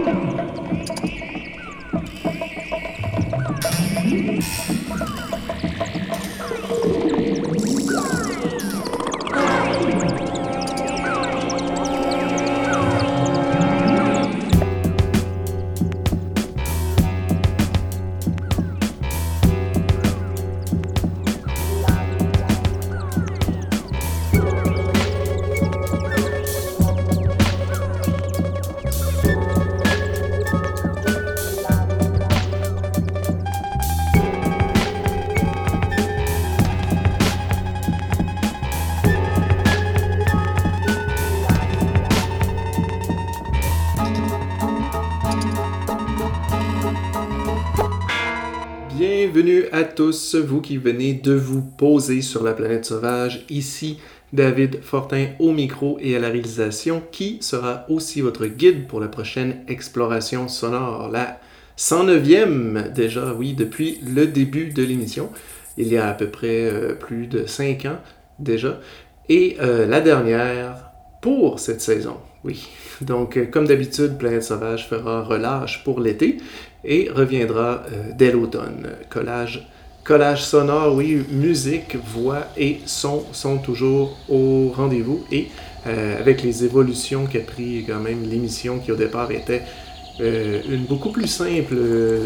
Bienvenue à tous, vous qui venez de vous poser sur la planète sauvage. Ici David Fortin au micro et à la réalisation, qui sera aussi votre guide pour la prochaine exploration sonore, la 109e déjà, oui, depuis le début de l'émission, il y a à peu près euh, plus de 5 ans déjà, et euh, la dernière pour cette saison, oui. Donc, euh, comme d'habitude, Planète Sauvage fera relâche pour l'été et reviendra dès l'automne. Collage, collage sonore, oui, musique, voix et son sont toujours au rendez-vous et euh, avec les évolutions qu'a pris quand même l'émission qui au départ était euh, une beaucoup plus simple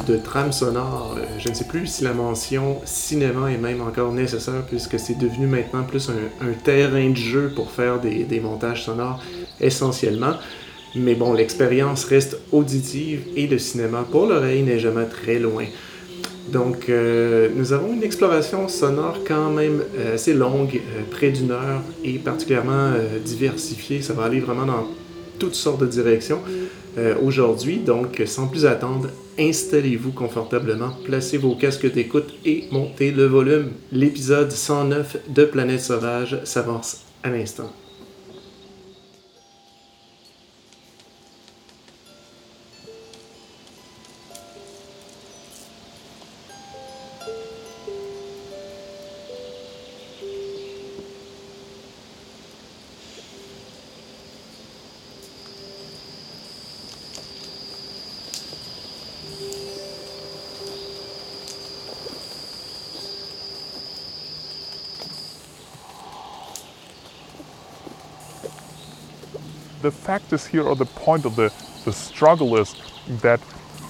de trame sonore. Je ne sais plus si la mention cinéma est même encore nécessaire puisque c'est devenu maintenant plus un, un, terrain de jeu pour faire des, des montages sonores essentiellement. Mais bon, l'expérience reste auditive et le cinéma pour l'oreille n'est jamais très loin. Donc, euh, nous avons une exploration sonore quand même euh, assez longue, euh, près d'une heure, et particulièrement diversifiée. Ça va aller vraiment dans toutes sortes de directions aujourd'hui. Donc, sans plus attendre, installez-vous confortablement, placez vos casques d'écoute et montez le volume. L'épisode 109 de Planète Sauvage s'avance à l'instant. Fact is here, or the point of the, the struggle is that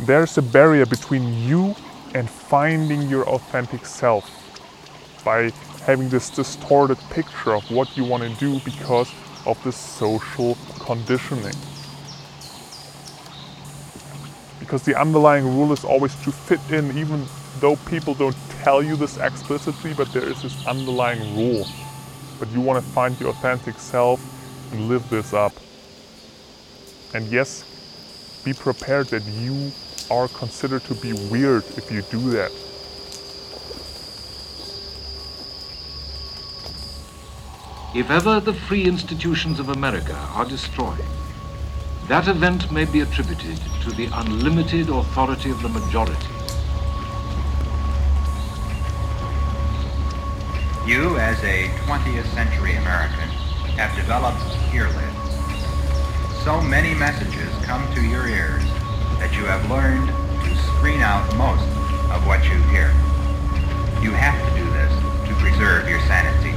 there's a barrier between you and finding your authentic self by having this distorted picture of what you want to do because of the social conditioning. Because the underlying rule is always to fit in, even though people don't tell you this explicitly, but there is this underlying rule. But you want to find your authentic self and live this up. And yes, be prepared that you are considered to be weird if you do that. If ever the free institutions of America are destroyed, that event may be attributed to the unlimited authority of the majority. You, as a 20th century American, have developed earlids. So many messages come to your ears that you have learned to screen out most of what you hear. You have to do this to preserve your sanity.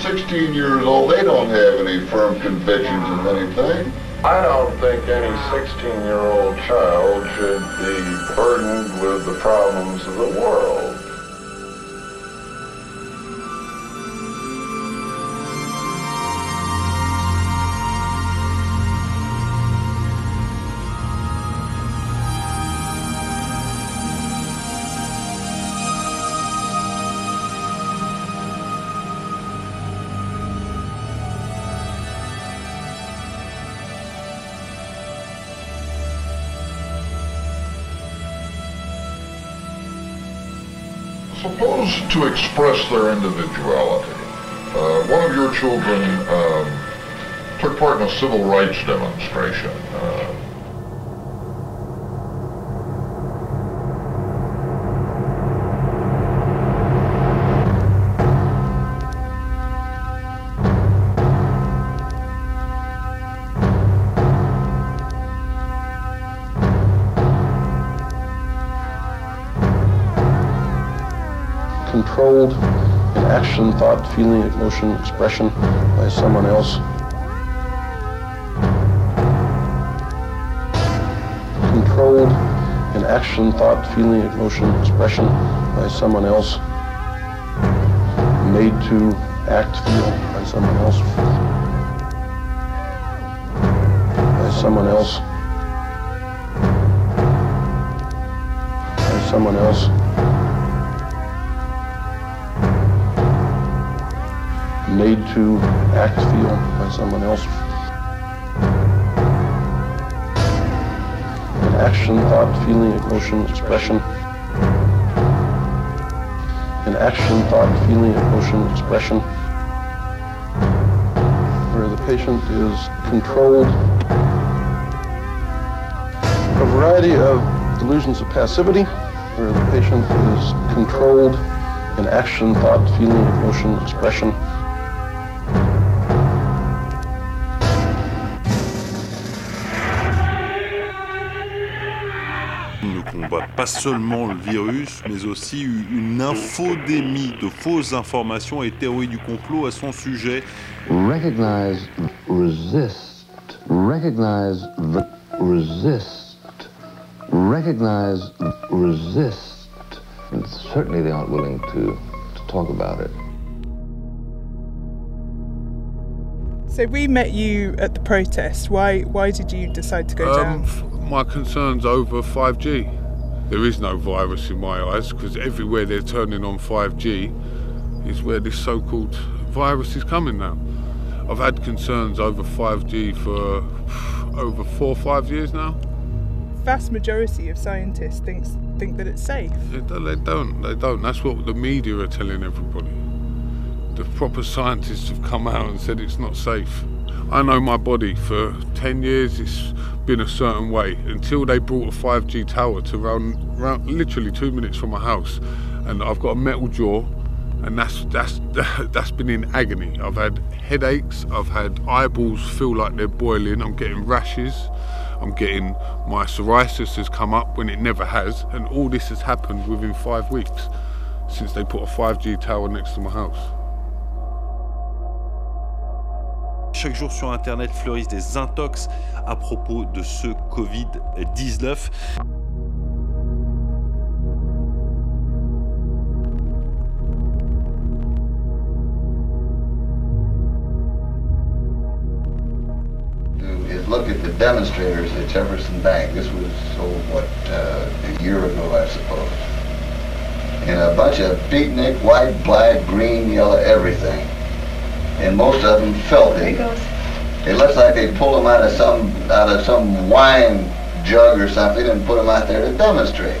16 years old, they don't have any firm convictions in anything. I don't think any 16-year-old child should be burdened with the problems of the world. To express their individuality. Uh, one of your children um, took part in a civil rights demonstration. Uh, controlled in action, thought, feeling, emotion, expression by someone else. Controlled in action, thought, feeling, emotion, expression by someone else. Made to act, feel by someone else. By someone else. By someone else. Made to act, feel by someone else. An action, thought, feeling, emotion, expression. An action, thought, feeling, emotion, expression. Where the patient is controlled. A variety of delusions of passivity, where the patient is controlled in action, thought, feeling, emotion, expression. Pas seulement le virus, mais aussi une infodémie de fausses informations et théories du complot à son sujet. Recognize, resist. Recognize, the, resist. Recognize, resist. And certainly they aren't willing to, to talk about it. So we met you at the protest. Why why did you decide to go Um, down? my concerns over 5G. There is no virus in my eyes because everywhere they're turning on 5G is where this so-called virus is coming now. I've had concerns over 5G for over four or five years now. Vast majority of scientists thinks think that it's safe. They don't, they don't. They don't. That's what the media are telling everybody. The proper scientists have come out and said it's not safe. I know my body for 10 years it's been a certain way until they brought a 5G tower to round, round literally two minutes from my house and I've got a metal jaw and that's that's that's been in agony. I've had headaches, I've had eyeballs feel like they're boiling, I'm getting rashes, I'm getting my psoriasis has come up when it never has, and all this has happened within five weeks since they put a 5G tower next to my house. Chaque jour sur Internet fleurissent des intox à propos de ce Covid-19. is look at the demonstrators at Jefferson Bank. This was, oh, what, uh, a year ago, I suppose. And a bunch of beatnik, white, black, green, yellow, everything. And most of them felt it. It looks like they pulled them out of some out of some wine jug or something and put them out there to demonstrate.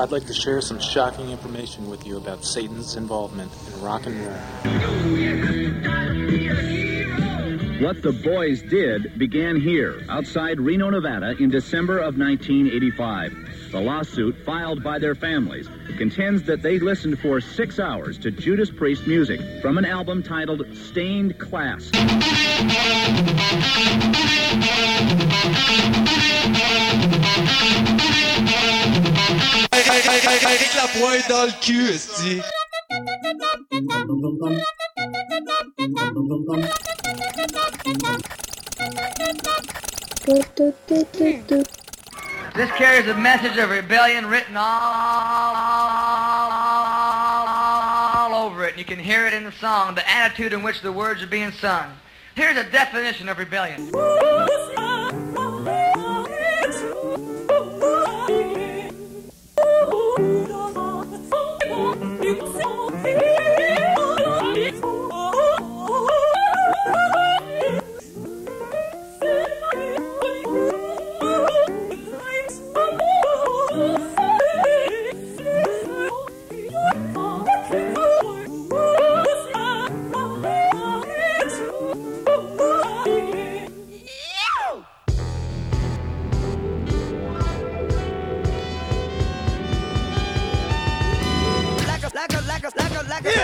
I'd like to share some shocking information with you about Satan's involvement in rock and roll. What the boys did began here, outside Reno, Nevada, in December of 1985. The lawsuit, filed by their families, contends that they listened for six hours to Judas Priest music from an album titled Stained Class. Avec la dans le cul, esti. This carries a message of rebellion written all over it. You can hear it in the song, the attitude in which the words are being sung. Here's a definition of rebellion.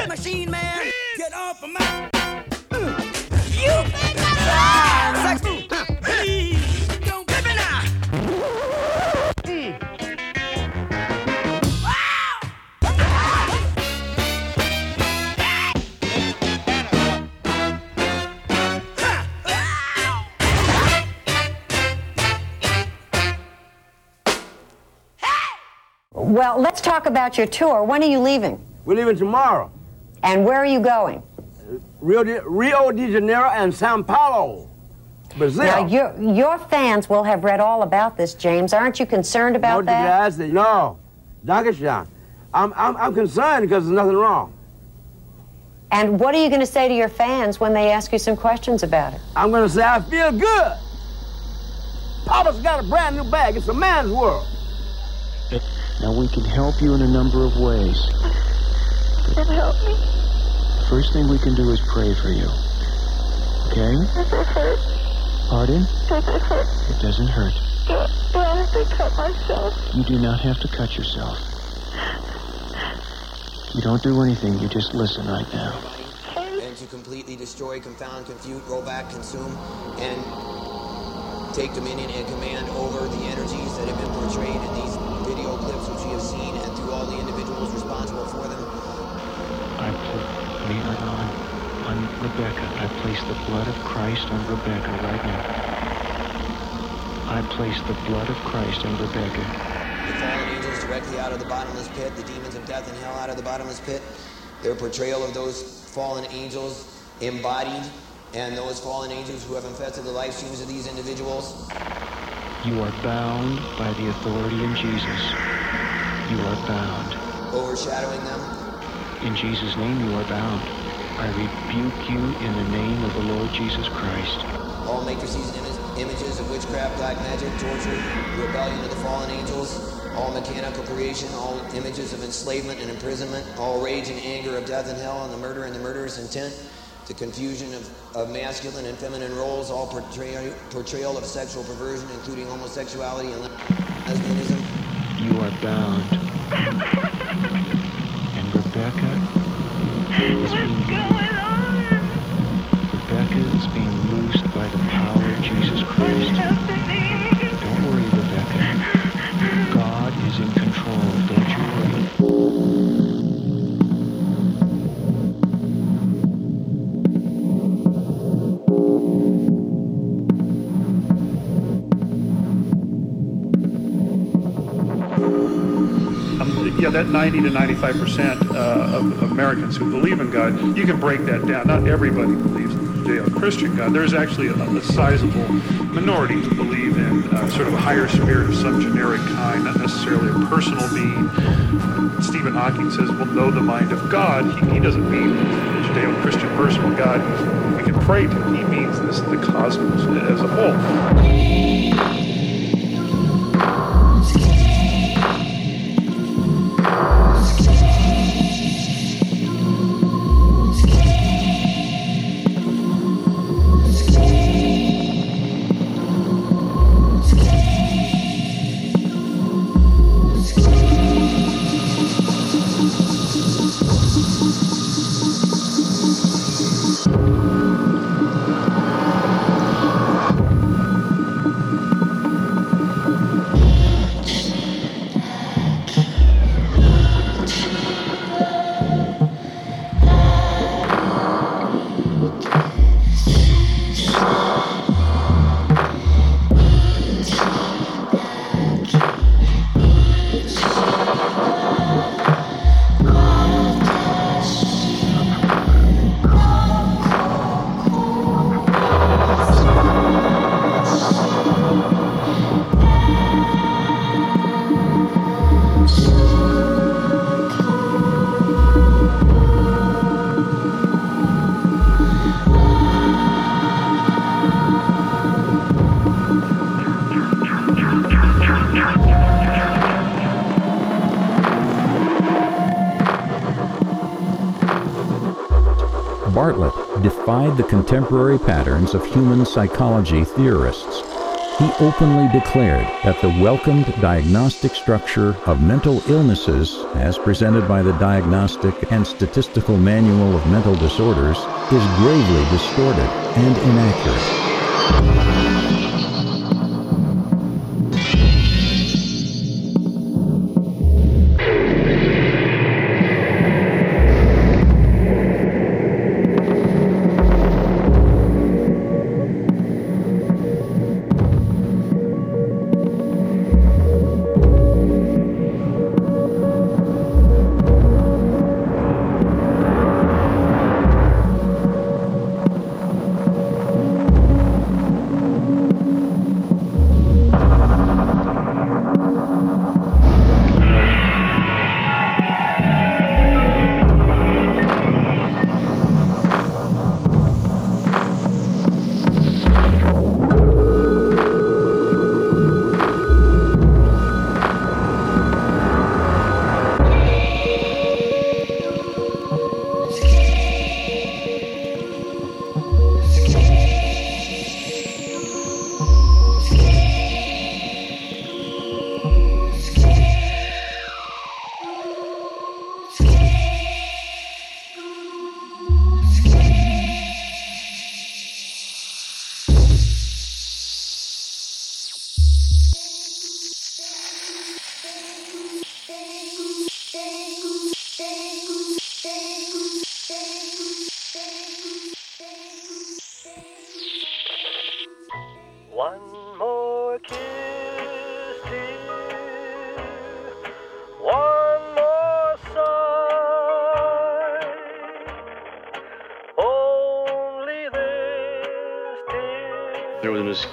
A yeah. machine man. Get off of my. You think I'm Sex. Please don't get me now. Mm. Well, let's talk about your tour. When are you leaving? We're leaving tomorrow. And where are you going? Rio de, Rio de Janeiro and Sao Paulo, Brazil. Now, your, your fans will have read all about this, James. Aren't you concerned about no, that? Guys, no, Dankeschön. I'm, I'm, I'm concerned because there's nothing wrong. And what are you going to say to your fans when they ask you some questions about it? I'm going to say I feel good. Papa's got a brand new bag. It's a man's world. Now, we can help you in a number of ways. Can help me? First thing we can do is pray for you. Okay? Does it hurt? Pardon? Does it hurt? It doesn't hurt. Do, do I have to cut myself? You do not have to cut yourself. You don't do anything, you just listen right now. And to completely destroy, confound, confute, roll back, consume, and take dominion and command over the energies that have been portrayed in these video clips which we have seen and through all the individuals responsible for them. I put me on, on, on Rebecca. I place the blood of Christ on Rebecca right now. I place the blood of Christ on Rebecca. The fallen angels directly out of the bottomless pit, the demons of death and hell out of the bottomless pit, their portrayal of those fallen angels embodied, and those fallen angels who have infested the life streams of these individuals. You are bound by the authority in Jesus. You are bound. Overshadowing them. In Jesus' name you are bound. I rebuke you in the name of the Lord Jesus Christ. All matrices and im- images of witchcraft, black magic, torture, rebellion of the fallen angels, all mechanical creation, all images of enslavement and imprisonment, all rage and anger of death and hell, and the murder and the murderous intent, the confusion of, of masculine and feminine roles, all portray- portrayal of sexual perversion, including homosexuality and lesbianism. You are bound. And Rebecca is being 90 to 95 percent uh, of Americans who believe in God, you can break that down. Not everybody believes in the Judeo-Christian God. There's actually a, a sizable minority who believe in uh, sort of a higher spirit of some generic kind, not necessarily a personal being. Stephen Hawking says, "We'll know the mind of God." He, he doesn't mean the Judeo-Christian personal God we can pray to. He means this the cosmos as a whole. The contemporary patterns of human psychology theorists. He openly declared that the welcomed diagnostic structure of mental illnesses, as presented by the Diagnostic and Statistical Manual of Mental Disorders, is gravely distorted and inaccurate.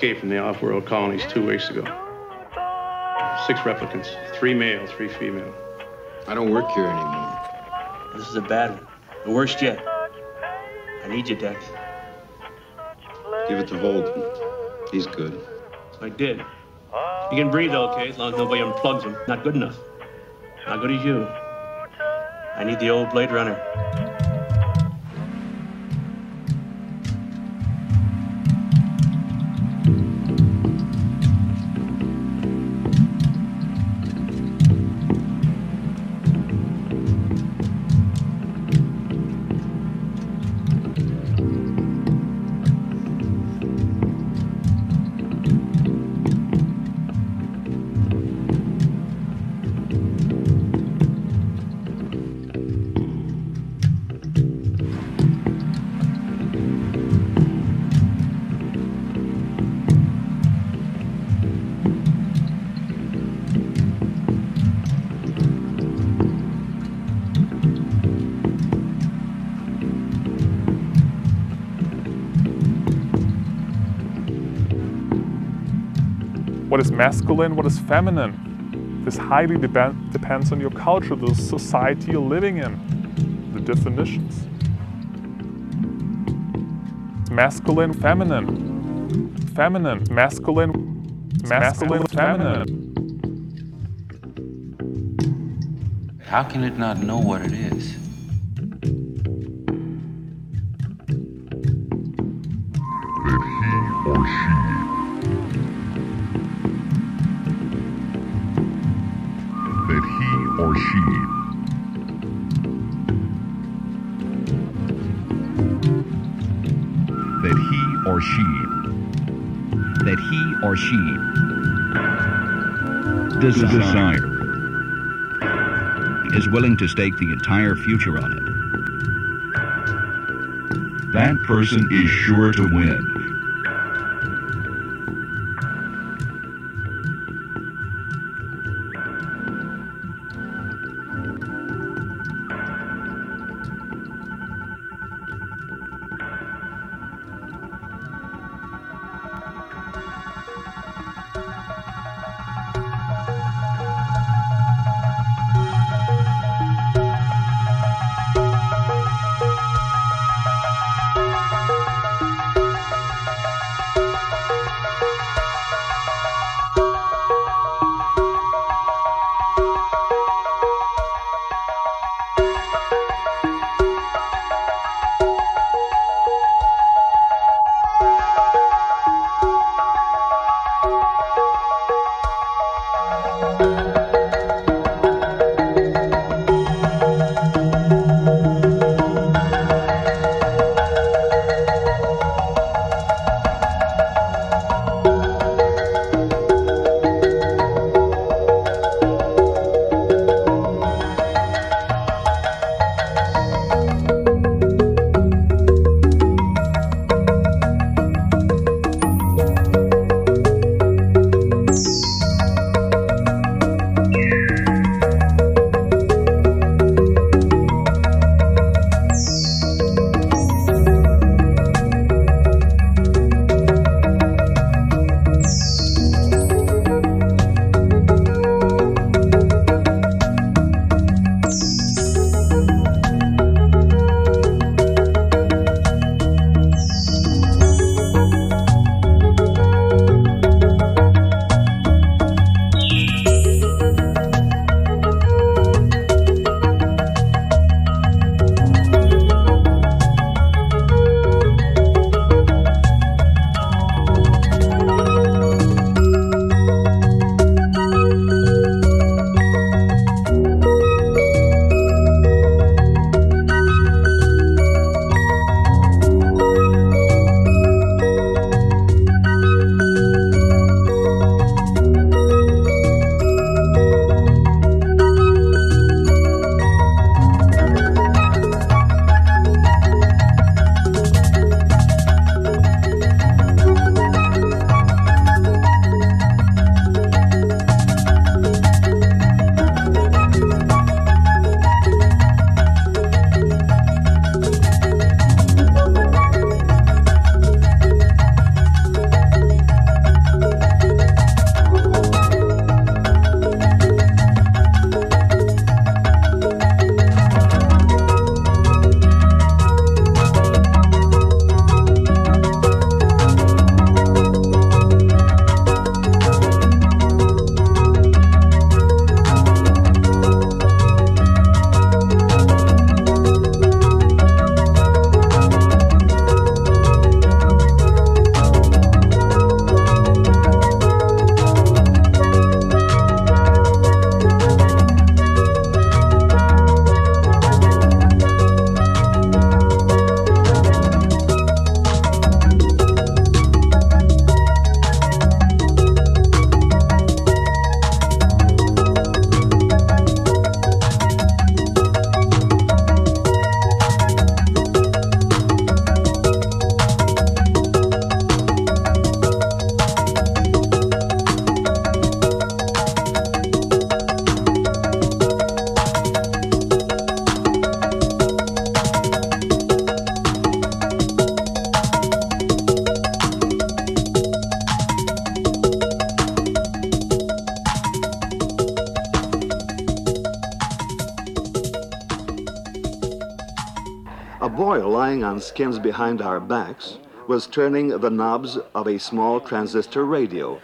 There was an escape from the off-world colonies two weeks ago. Six replicants, three male, three female. I don't work here anymore. This is a bad one. The worst yet. I need you, Dex. Give it to Holden. He's good. I did. He can breathe okay, as long as nobody unplugs him. Not good enough. Not good as you. I need the old Blade Runner. Masculine, what is feminine? This highly dep- depends on your culture, the society you're living in, the definitions. Masculine, feminine, feminine, masculine, masculine, feminine. How can it not know what it is? Or she desire, is willing to stake the entire future on it. that person is sure to win. Skins behind our backs was turning the knobs of a small transistor radio.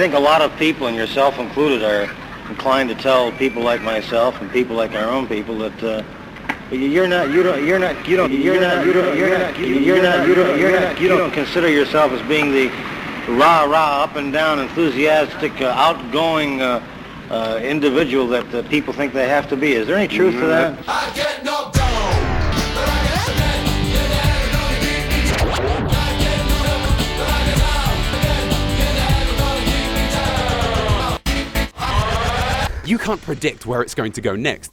Think a lot of people, and yourself included, are inclined to tell people like myself and people like our own people that uh, you're not, you don't, you're not, you don't, you're not, you don't, you're not, you're not, you don't, you're not, you don't consider yourself as being the rah rah up and down enthusiastic, uh, outgoing uh, uh, individual that uh, people think they have to be. Is there any truth to that? You can't predict where it's going to go next.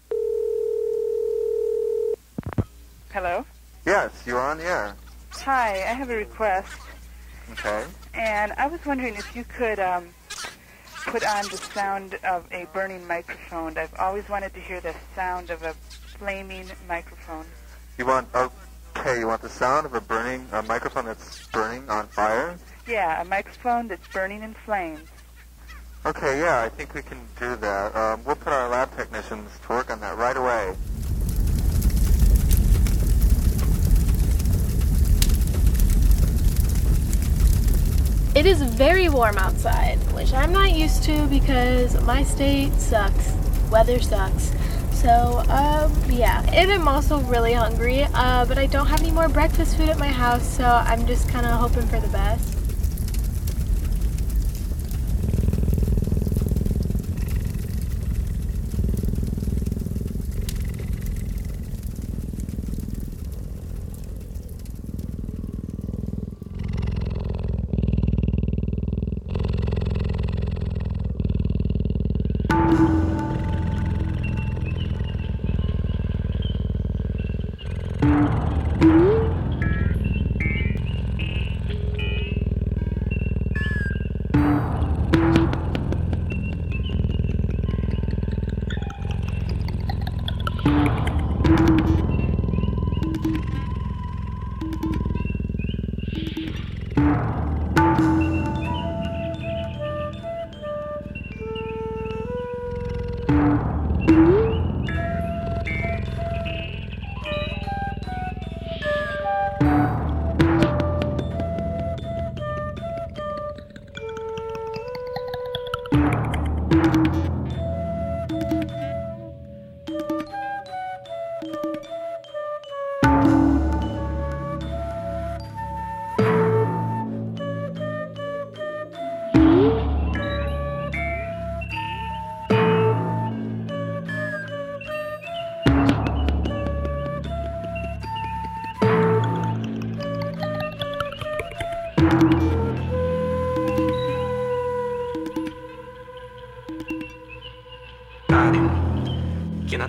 Hello? Yes, you're on the air. Hi, I have a request, Okay. and I was wondering if you could um, put on the sound of a burning microphone. I've always wanted to hear the sound of a flaming microphone. You want okay? You want the sound of a burning a microphone that's burning on fire? Yeah, a microphone that's burning in flames. Okay, yeah, I think we can do that. Um, we'll put our lab technicians to work on that right away. It is very warm outside, which I'm not used to because my state sucks. Weather sucks. So, um, yeah. And I'm also really hungry, uh, but I don't have any more breakfast food at my house, so I'm just kind of hoping for the best.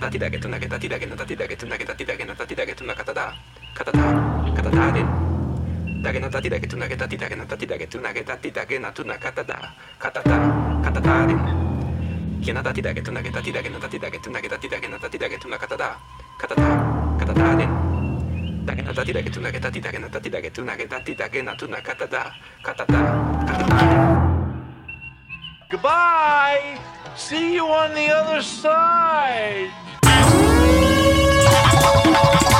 たてだけとなけたてだけのたてだけとなたてだけのたてだけとなかただかたかたでだけのたてだけとなたてだけのたてだけとなたてだけなとなかただかたかたでけなたてだけとなたてだけのたてだけとなたてだけのたてだけとなかただかたかたでだけのたてだけとなたてだけのたてだけとなたてだけなとなかただかたかた Goodbye! See you on the other side. You.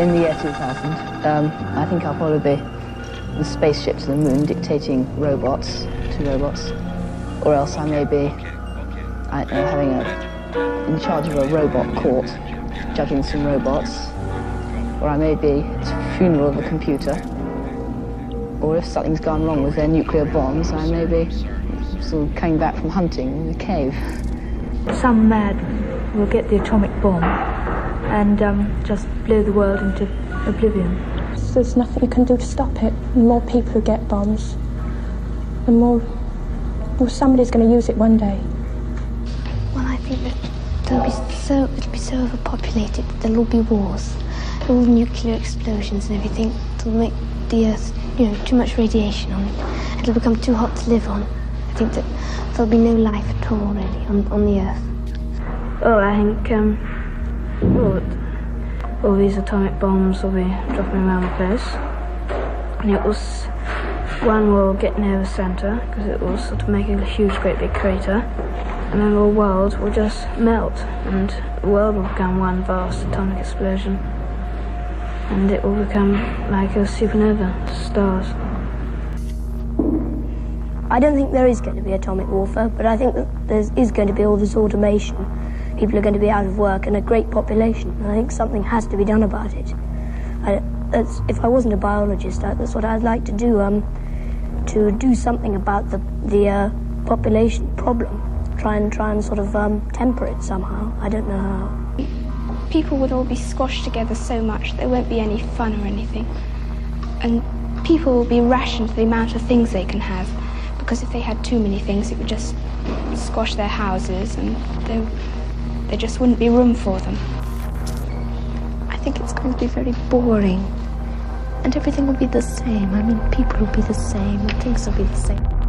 In the year 2000, um, I think I'll probably be the spaceship to the moon dictating robots to robots. Or else I may be, I don't know, having a, in charge of a robot court, judging some robots. Or I may be at the funeral of a computer. Or if something's gone wrong with their nuclear bombs, I may be sort of coming back from hunting in a cave. Some madman will get the atomic bomb and um, just blow the world into oblivion. There's nothing you can do to stop it. The more people who get bombs, the more well, somebody's going to use it one day. Well, I think that there'll be so it'll be so overpopulated that there'll be wars, all nuclear explosions and everything. It'll make the Earth, you know, too much radiation on it. It'll become too hot to live on. I think that there'll be no life at all really on, on the Earth. Well, I think um, well, all these atomic bombs will be dropping around the place, and it was one will get near the centre because it will sort of make a huge, great big crater, and then the world will just melt, and the world will become one vast atomic explosion, and it will become like a supernova, stars. I don't think there is going to be atomic warfare, but I think that there is going to be all this automation. People are going to be out of work and a great population. And I think something has to be done about it. I, if I wasn't a biologist, that's what I'd like to do. Um, to do something about the the uh, population problem. Try and try and sort of um, temper it somehow. I don't know how. People would all be squashed together so much there won't be any fun or anything, and people will be rationed to the amount of things they can have because if they had too many things, it would just squash their houses and there, there just wouldn't be room for them. I think it's going to be very boring. And everything will be the same. I mean, people will be the same, and things will be the same.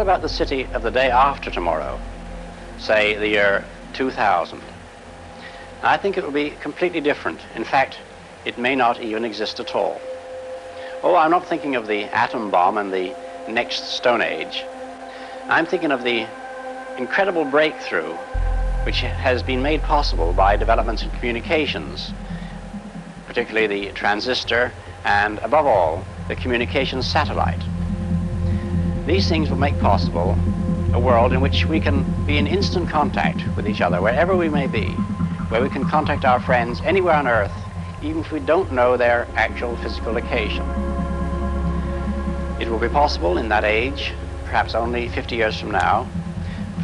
What about the city of the day after tomorrow? Say the year 2000. I think it will be completely different. In fact, it may not even exist at all. Oh, I'm not thinking of the atom bomb and the next Stone Age. I'm thinking of the incredible breakthrough which has been made possible by developments in communications, particularly the transistor and, above all, the communications satellite. These things will make possible a world in which we can be in instant contact with each other, wherever we may be, where we can contact our friends anywhere on Earth, even if we don't know their actual physical location. It will be possible in that age, perhaps only 50 years from now,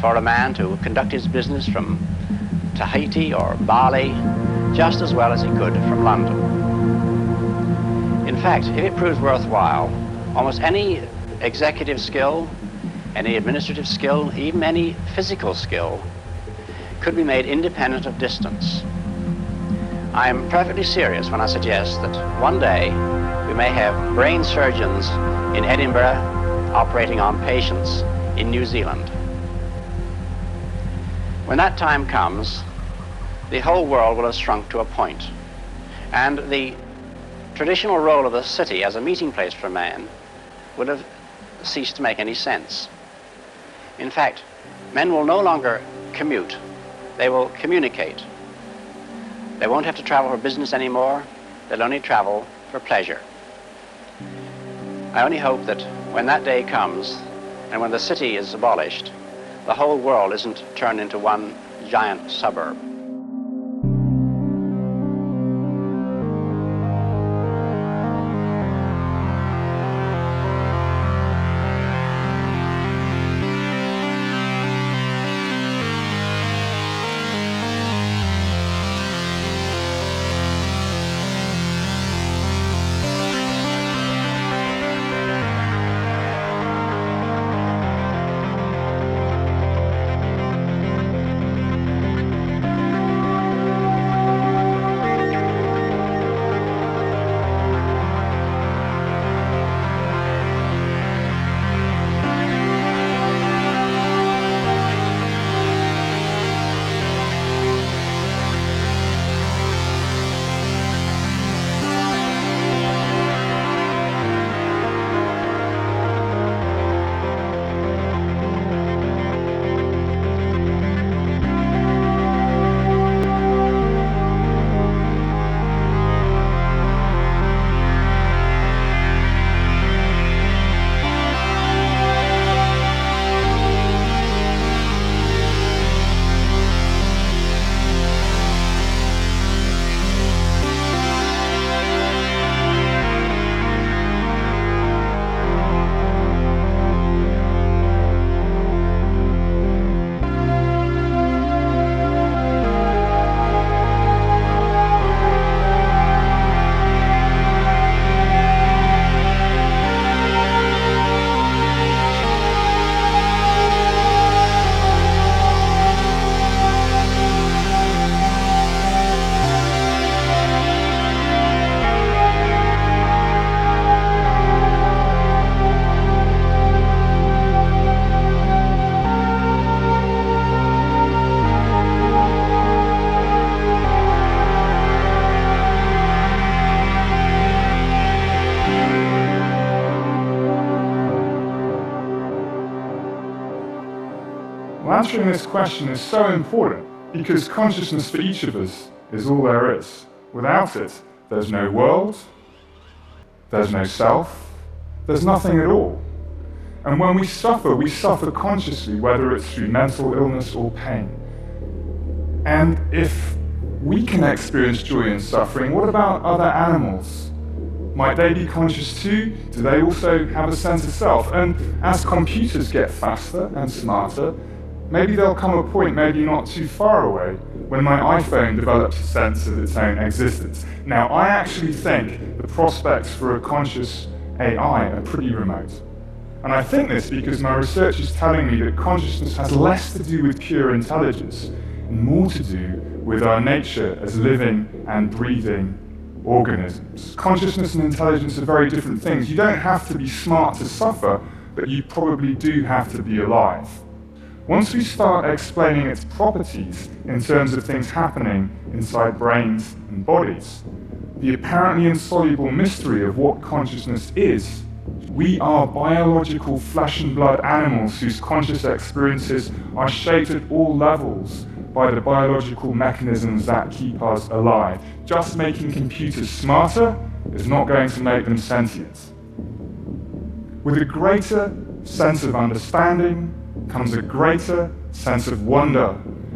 for a man to conduct his business from Tahiti or Bali just as well as he could from London. In fact, if it proves worthwhile, almost any executive skill, any administrative skill, even any physical skill, could be made independent of distance. I am perfectly serious when I suggest that one day we may have brain surgeons in Edinburgh operating on patients in New Zealand. When that time comes, the whole world will have shrunk to a point, and the traditional role of the city as a meeting place for man would have cease to make any sense. In fact, men will no longer commute, they will communicate. They won't have to travel for business anymore, they'll only travel for pleasure. I only hope that when that day comes, and when the city is abolished, the whole world isn't turned into one giant suburb. Answering this question is so important because consciousness for each of us is all there is. Without it, there's no world, there's no self, there's nothing at all. And when we suffer, we suffer consciously, whether it's through mental illness or pain. And if we can experience joy and suffering, what about other animals? Might they be conscious too? Do they also have a sense of self? And as computers get faster and smarter, maybe there'll come a point, maybe not too far away, when my iPhone develops a sense of its own existence. Now, I actually think the prospects for a conscious AI are pretty remote. And I think this because my research is telling me that consciousness has less to do with pure intelligence and more to do with our nature as living and breathing organisms. Consciousness and intelligence are very different things. You don't have to be smart to suffer, but you probably do have to be alive. Once we start explaining its properties in terms of things happening inside brains and bodies, the apparently insoluble mystery of what consciousness is, we are biological flesh and blood animals whose conscious experiences are shaped at all levels by the biological mechanisms that keep us alive. Just making computers smarter is not going to make them sentient. With a greater sense of understanding comes a greater sense of wonder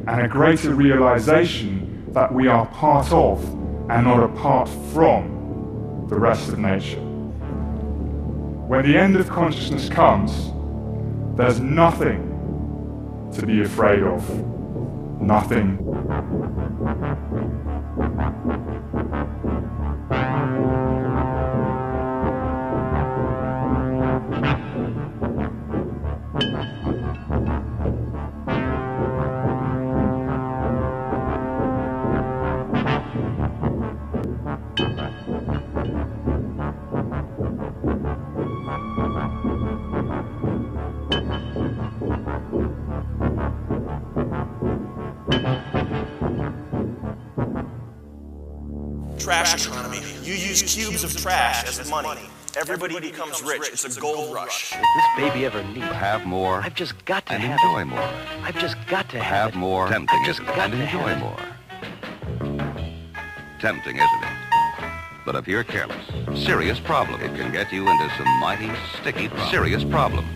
and a greater realization that we are part of and not apart from the rest of nature. When the end of consciousness comes, there's nothing to be afraid of nothing. Trash economy. You use cubes of trash as money. Everybody becomes rich. It's a gold rush. If this baby ever needs have more I've just got to and have enjoy it. more. I've just got to Have have, more, tempting I've just isn't it? got and to enjoy more. Tempting, isn't it? But if you're careless, serious problem. It can get you into some mighty sticky problems. Serious problems.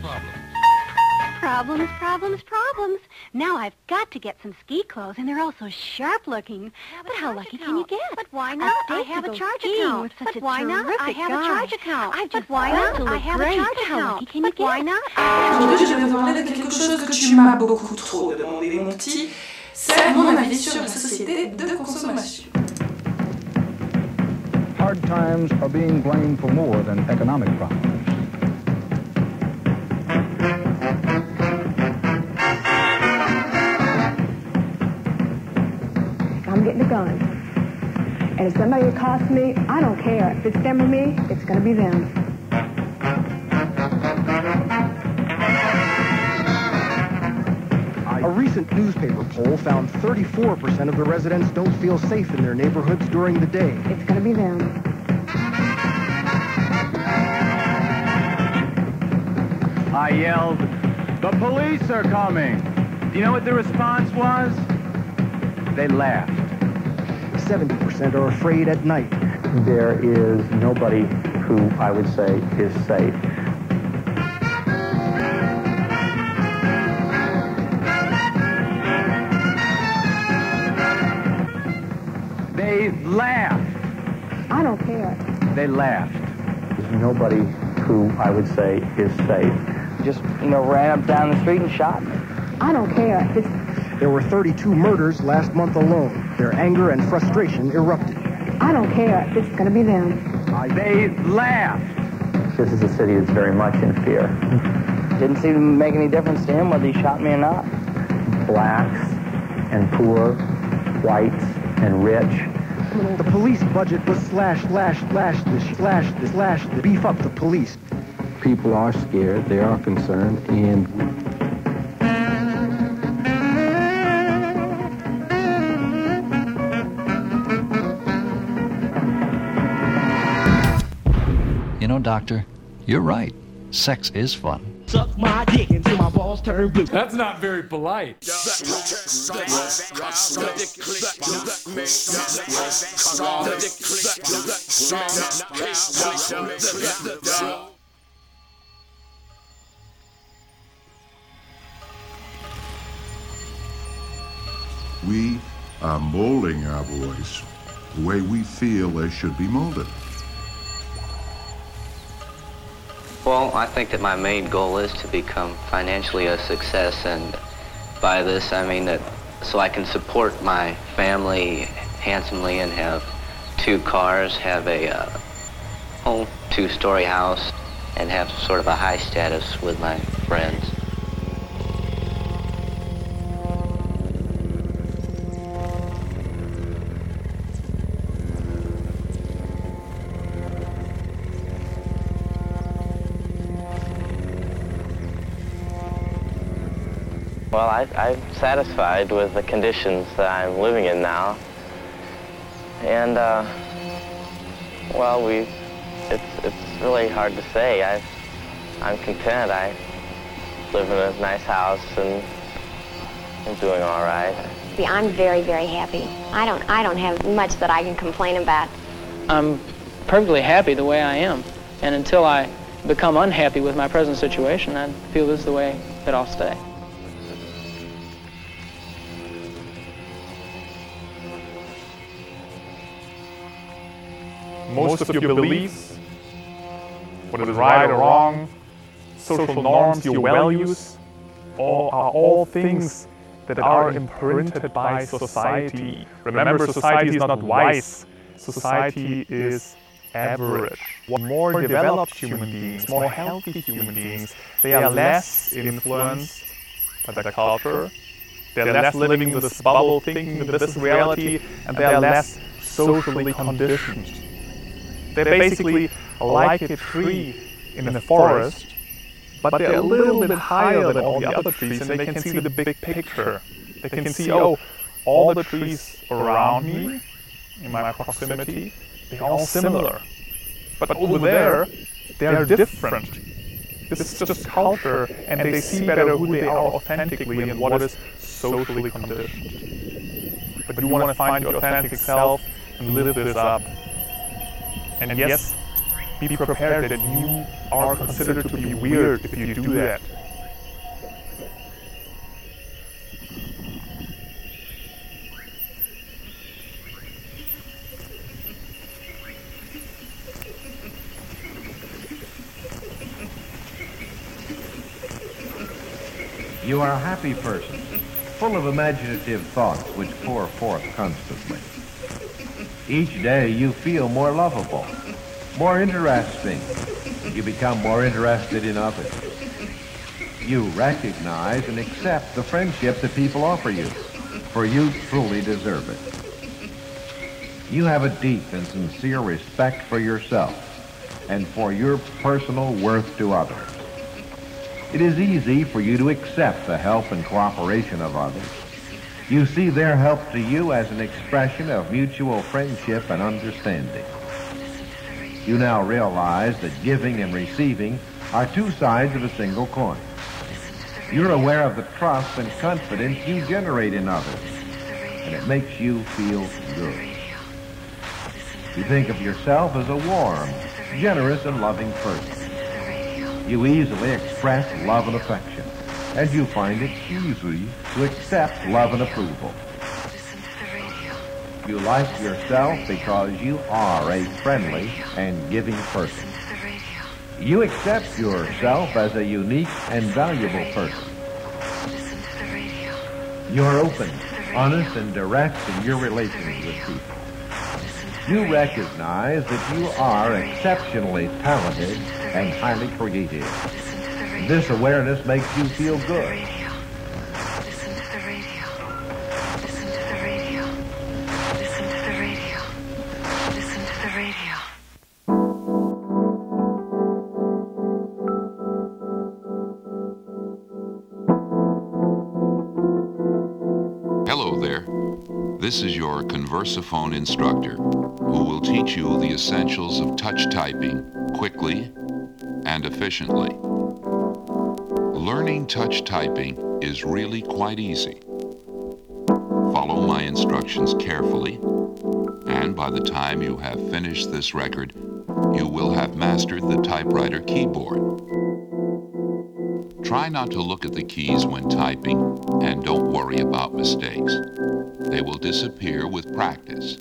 Problems, problems, problems. Now I've got to get some ski clothes, and they're all so sharp looking. But how lucky can you get? But why not? I I have have a a charge charge account account. with such But why not? I have a charge account. I've But just why got not? I have a charge account. can you But why not? Aujourd'hui, je vais ah. parler de quelque chose que tu m'as beaucoup trop demandé, mon petit. C'est mon avis sur la société de consommation. Hard times are being blamed for more than economic problems. Getting a gun. And if somebody accosts me, I don't care. If it's them or me, it's going to be them. A recent newspaper poll found 34% of the residents don't feel safe in their neighborhoods during the day. It's going to be them. I yelled, The police are coming! Do you know what the response was? They laughed. 70% are afraid at night. There is nobody who I would say is safe. They laughed. I don't care. They laughed. There's nobody who I would say is safe. Just, you know, ran up down the street and shot me. I don't care. If it's, There were 32 murders last month alone. Their anger and frustration erupted. I don't care. If it's going to be them. They laughed. This is a city that's very much in fear. Didn't seem to make any difference to him whether he shot me or not. Blacks and poor, whites and rich. The police budget was slashed, slashed, slashed, this, slashed, this, slashed, this. beef up the police. People are scared, they are concerned, and Doctor, you're right. Sex is fun. Suck my dick until my balls turn blue. That's not very polite. We are molding our voice the way we feel they should be molded. Well, I think that my main goal is to become financially a success, and by this I mean that so I can support my family handsomely and have two cars, have a uh, whole two-story house, and have sort of a high status with my friends. Well, I, I'm satisfied with the conditions that I'm living in now. And, uh, well, we, it's, it's really hard to say. I, I'm content. I live in a nice house and I'm doing all right. See, I'm very, very happy. I don't, I don't have much that I can complain about. I'm perfectly happy the way I am. And until I become unhappy with my present situation, I feel this is the way that I'll stay. Most of your beliefs, whether it's right or wrong, social norms, your values, all are all things that are imprinted by society. Remember, society is not wise. Society is average. More developed human beings, more healthy human beings, they are less influenced by their culture. They're less living in this bubble, thinking that this reality, and they are less socially conditioned. They're basically like a tree in the forest, but they're a little bit higher than all the other trees and they can see the big picture. They can see, oh, oh all the trees around me, in my proximity, they're all similar. But over there, they're different. This is just culture, and they see better who they are authentically and what is socially conditioned. But you want to find your authentic self and live this up. And yes, be prepared that you are considered to be weird if you do that. You are a happy person, full of imaginative thoughts which pour forth constantly. Each day you feel more lovable, more interesting. You become more interested in others. You recognize and accept the friendship that people offer you, for you truly deserve it. You have a deep and sincere respect for yourself and for your personal worth to others. It is easy for you to accept the help and cooperation of others. You see their help to you as an expression of mutual friendship and understanding. You now realize that giving and receiving are two sides of a single coin. You're aware of the trust and confidence you generate in others, and it makes you feel good. You think of yourself as a warm, generous, and loving person. You easily express love and affection, and you find it easy to accept love and approval. You like yourself because you are a friendly and giving person. You accept yourself as a unique and valuable person. You're open, honest, and direct in your relations with people. You recognize that you are exceptionally talented and highly creative. This awareness makes you feel good. Hello there. This is your Conversaphone instructor who will teach you the essentials of touch typing quickly and efficiently. Learning touch typing is really quite easy. Follow my instructions carefully, and by the time you have finished this record, you will have mastered the typewriter keyboard. Try not to look at the keys when typing, and don't worry about mistakes. They will disappear with practice.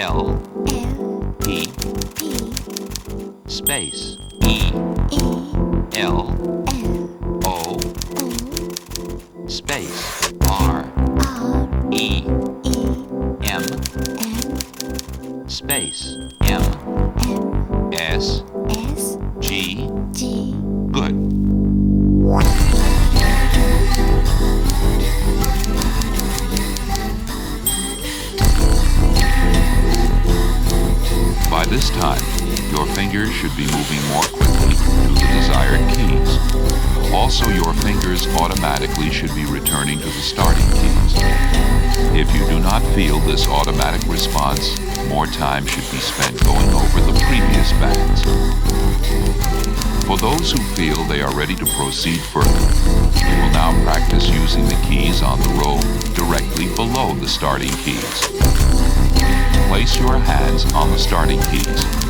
L L P space E L L O space R E E M space returning to the starting keys. If you do not feel this automatic response, more time should be spent going over the previous bands. For those who feel they are ready to proceed further, we will now practice using the keys on the row directly below the starting keys. Place your hands on the starting keys.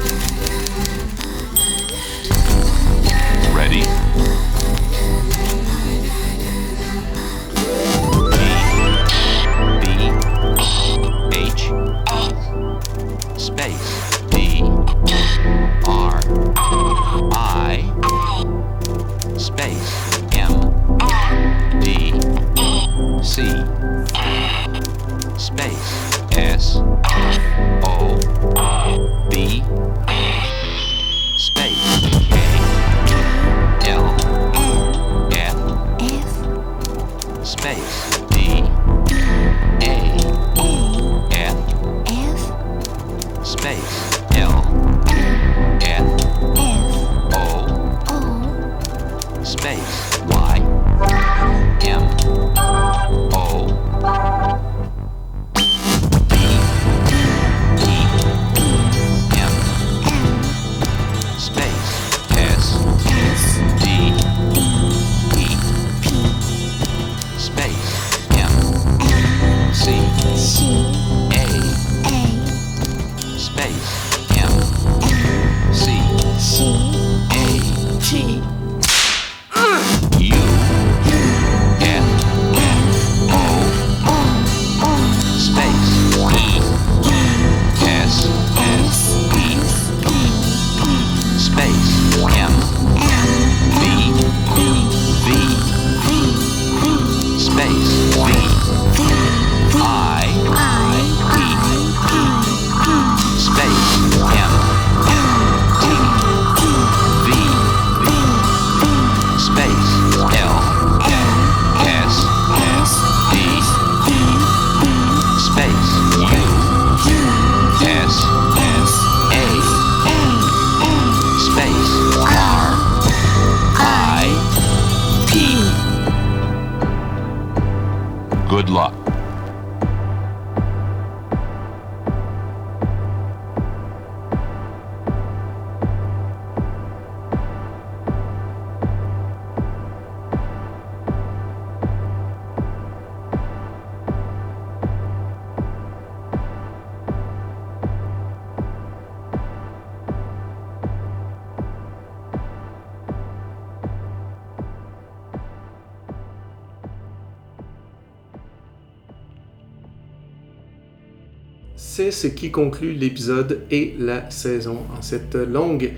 C'est ce qui conclut l'épisode et la saison. En cette longue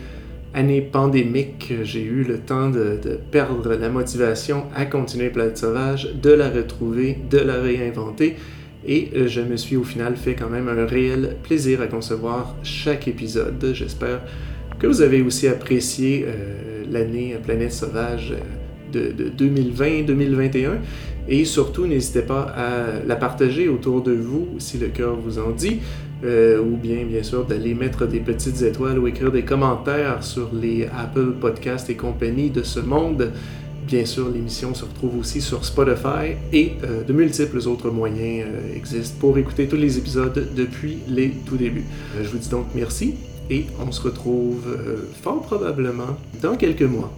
année pandémique, j'ai eu le temps de, perdre la motivation à continuer Planète Sauvage, de la retrouver, de la réinventer. Et je me suis au final fait quand même un réel plaisir à concevoir chaque épisode. J'espère que vous avez aussi apprécié euh, l'année Planète Sauvage de, de 2020-2021. Et surtout, n'hésitez pas à la partager autour de vous si le cœur vous en dit. Euh, ou bien, bien sûr, d'aller mettre des petites étoiles ou écrire des commentaires sur les Apple Podcasts et compagnie de ce monde. Bien sûr, l'émission se retrouve aussi sur Spotify et euh, de multiples autres moyens euh, existent pour écouter tous les épisodes depuis les tout débuts. je vous dis donc merci et on se retrouve fort probablement dans quelques mois.